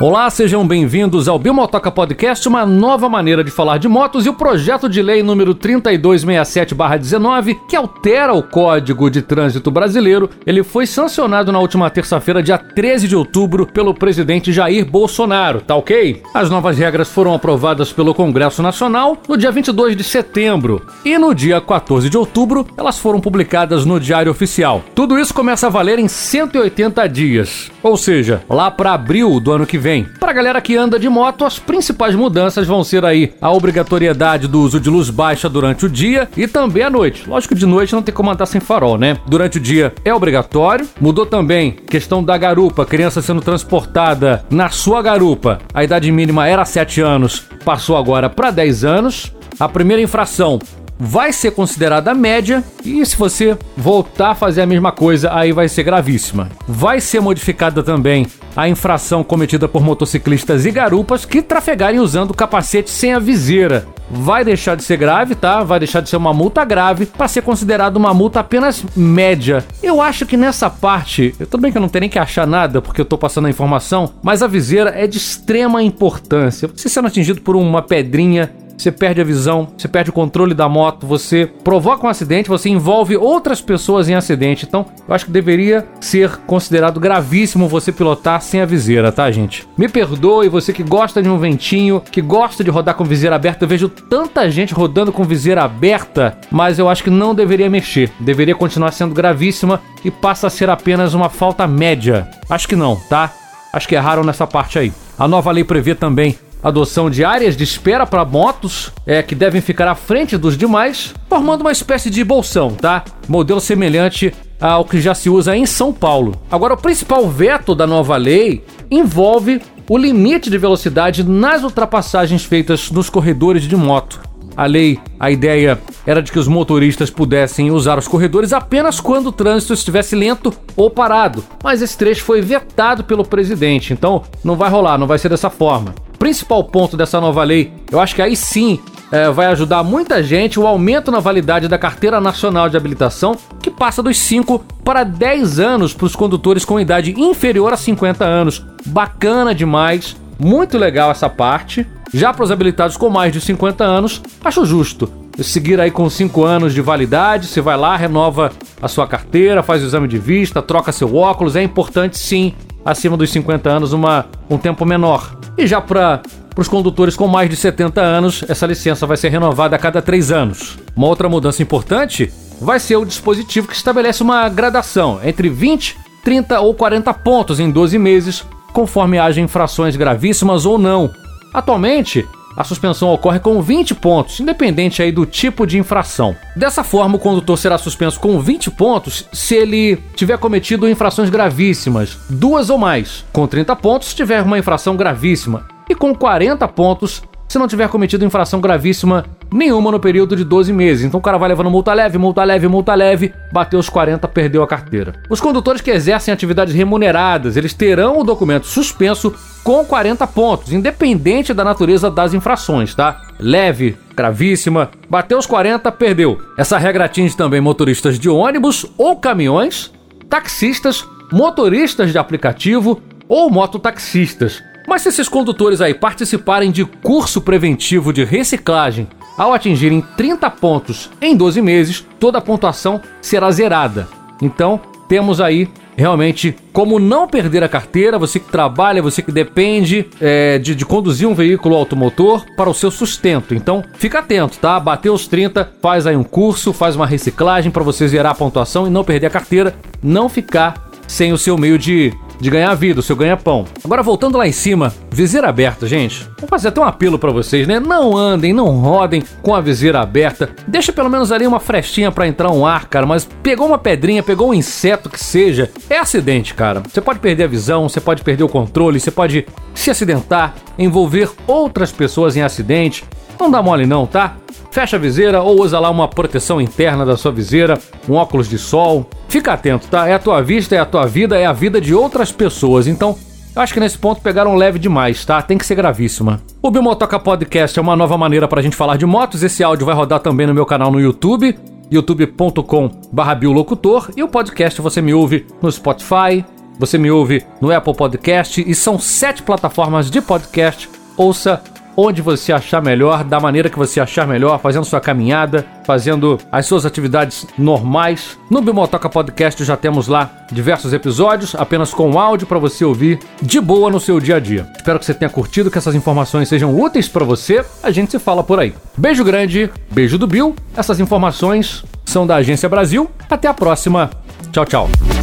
Olá, sejam bem-vindos ao Bimotoca Podcast, uma nova maneira de falar de motos e o projeto de lei número 3267/19, que altera o Código de Trânsito Brasileiro, ele foi sancionado na última terça-feira, dia 13 de outubro, pelo presidente Jair Bolsonaro, tá OK? As novas regras foram aprovadas pelo Congresso Nacional no dia 22 de setembro e no dia 14 de outubro elas foram publicadas no Diário Oficial. Tudo isso começa a valer em 180 dias, ou seja, lá para abril do ano que vem. Para a galera que anda de moto, as principais mudanças vão ser aí a obrigatoriedade do uso de luz baixa durante o dia e também à noite. Lógico que de noite não tem como andar sem farol, né? Durante o dia é obrigatório. Mudou também questão da garupa, criança sendo transportada na sua garupa. A idade mínima era 7 anos, passou agora para 10 anos. A primeira infração vai ser considerada média e se você voltar a fazer a mesma coisa, aí vai ser gravíssima. Vai ser modificada também a infração cometida por motociclistas e garupas que trafegarem usando capacete sem a viseira. Vai deixar de ser grave, tá? Vai deixar de ser uma multa grave para ser considerada uma multa apenas média. Eu acho que nessa parte, tudo bem que eu não tenho nem que achar nada porque eu tô passando a informação, mas a viseira é de extrema importância. Você sendo atingido por uma pedrinha você perde a visão, você perde o controle da moto, você provoca um acidente, você envolve outras pessoas em acidente. Então, eu acho que deveria ser considerado gravíssimo você pilotar sem a viseira, tá, gente? Me perdoe, você que gosta de um ventinho, que gosta de rodar com viseira aberta. Eu vejo tanta gente rodando com viseira aberta, mas eu acho que não deveria mexer. Deveria continuar sendo gravíssima e passa a ser apenas uma falta média. Acho que não, tá? Acho que erraram nessa parte aí. A nova lei prevê também adoção de áreas de espera para motos, é, que devem ficar à frente dos demais, formando uma espécie de bolsão, tá? Modelo semelhante ao que já se usa em São Paulo. Agora, o principal veto da nova lei envolve o limite de velocidade nas ultrapassagens feitas nos corredores de moto. A lei, a ideia era de que os motoristas pudessem usar os corredores apenas quando o trânsito estivesse lento ou parado, mas esse trecho foi vetado pelo presidente, então não vai rolar, não vai ser dessa forma principal ponto dessa nova lei, eu acho que aí sim é, vai ajudar muita gente o aumento na validade da Carteira Nacional de Habilitação, que passa dos 5 para 10 anos para os condutores com idade inferior a 50 anos. Bacana demais, muito legal essa parte. Já para os habilitados com mais de 50 anos, acho justo. Seguir aí com 5 anos de validade, você vai lá, renova a sua carteira, faz o exame de vista, troca seu óculos. É importante sim, acima dos 50 anos, uma, um tempo menor. E já para os condutores com mais de 70 anos, essa licença vai ser renovada a cada 3 anos. Uma outra mudança importante vai ser o dispositivo que estabelece uma gradação entre 20, 30 ou 40 pontos em 12 meses, conforme haja infrações gravíssimas ou não. Atualmente, a suspensão ocorre com 20 pontos, independente aí do tipo de infração. Dessa forma, o condutor será suspenso com 20 pontos se ele tiver cometido infrações gravíssimas, duas ou mais, com 30 pontos se tiver uma infração gravíssima, e com 40 pontos se não tiver cometido infração gravíssima nenhuma no período de 12 meses. Então o cara vai levando multa leve, multa leve, multa leve, bateu os 40, perdeu a carteira. Os condutores que exercem atividades remuneradas, eles terão o documento suspenso com 40 pontos, independente da natureza das infrações, tá? Leve, gravíssima, bateu os 40, perdeu. Essa regra atinge também motoristas de ônibus ou caminhões, taxistas, motoristas de aplicativo ou mototaxistas. Mas se esses condutores aí participarem de curso preventivo de reciclagem ao atingirem 30 pontos em 12 meses, toda a pontuação será zerada. Então, temos aí realmente como não perder a carteira, você que trabalha, você que depende é, de, de, conduzir um veículo automotor para o seu sustento. Então, fica atento, tá? Bateu os 30, faz aí um curso, faz uma reciclagem para você zerar a pontuação e não perder a carteira, não ficar sem o seu meio de de ganhar vida, o seu ganha-pão. Agora voltando lá em cima, viseira aberta, gente. Vou fazer até um apelo para vocês, né? Não andem, não rodem com a viseira aberta. Deixa pelo menos ali uma frestinha para entrar um ar, cara, mas pegou uma pedrinha, pegou um inseto que seja, é acidente, cara. Você pode perder a visão, você pode perder o controle, você pode se acidentar, envolver outras pessoas em acidente. Não dá mole não, tá? Fecha a viseira ou usa lá uma proteção interna da sua viseira, um óculos de sol. Fica atento, tá? É a tua vista, é a tua vida, é a vida de outras pessoas. Então, eu acho que nesse ponto pegaram leve demais, tá? Tem que ser gravíssima. O Bimotoca Podcast é uma nova maneira pra gente falar de motos. Esse áudio vai rodar também no meu canal no YouTube, youtube.com/biolocutor, e o podcast você me ouve no Spotify, Você me ouve no Apple Podcast e são sete plataformas de podcast. Ouça onde você achar melhor, da maneira que você achar melhor, fazendo sua caminhada, fazendo as suas atividades normais. No Bimotoca Podcast já temos lá diversos episódios, apenas com áudio para você ouvir de boa no seu dia a dia. Espero que você tenha curtido, que essas informações sejam úteis para você. A gente se fala por aí. Beijo grande, beijo do Bill. Essas informações são da Agência Brasil. Até a próxima. Tchau, tchau.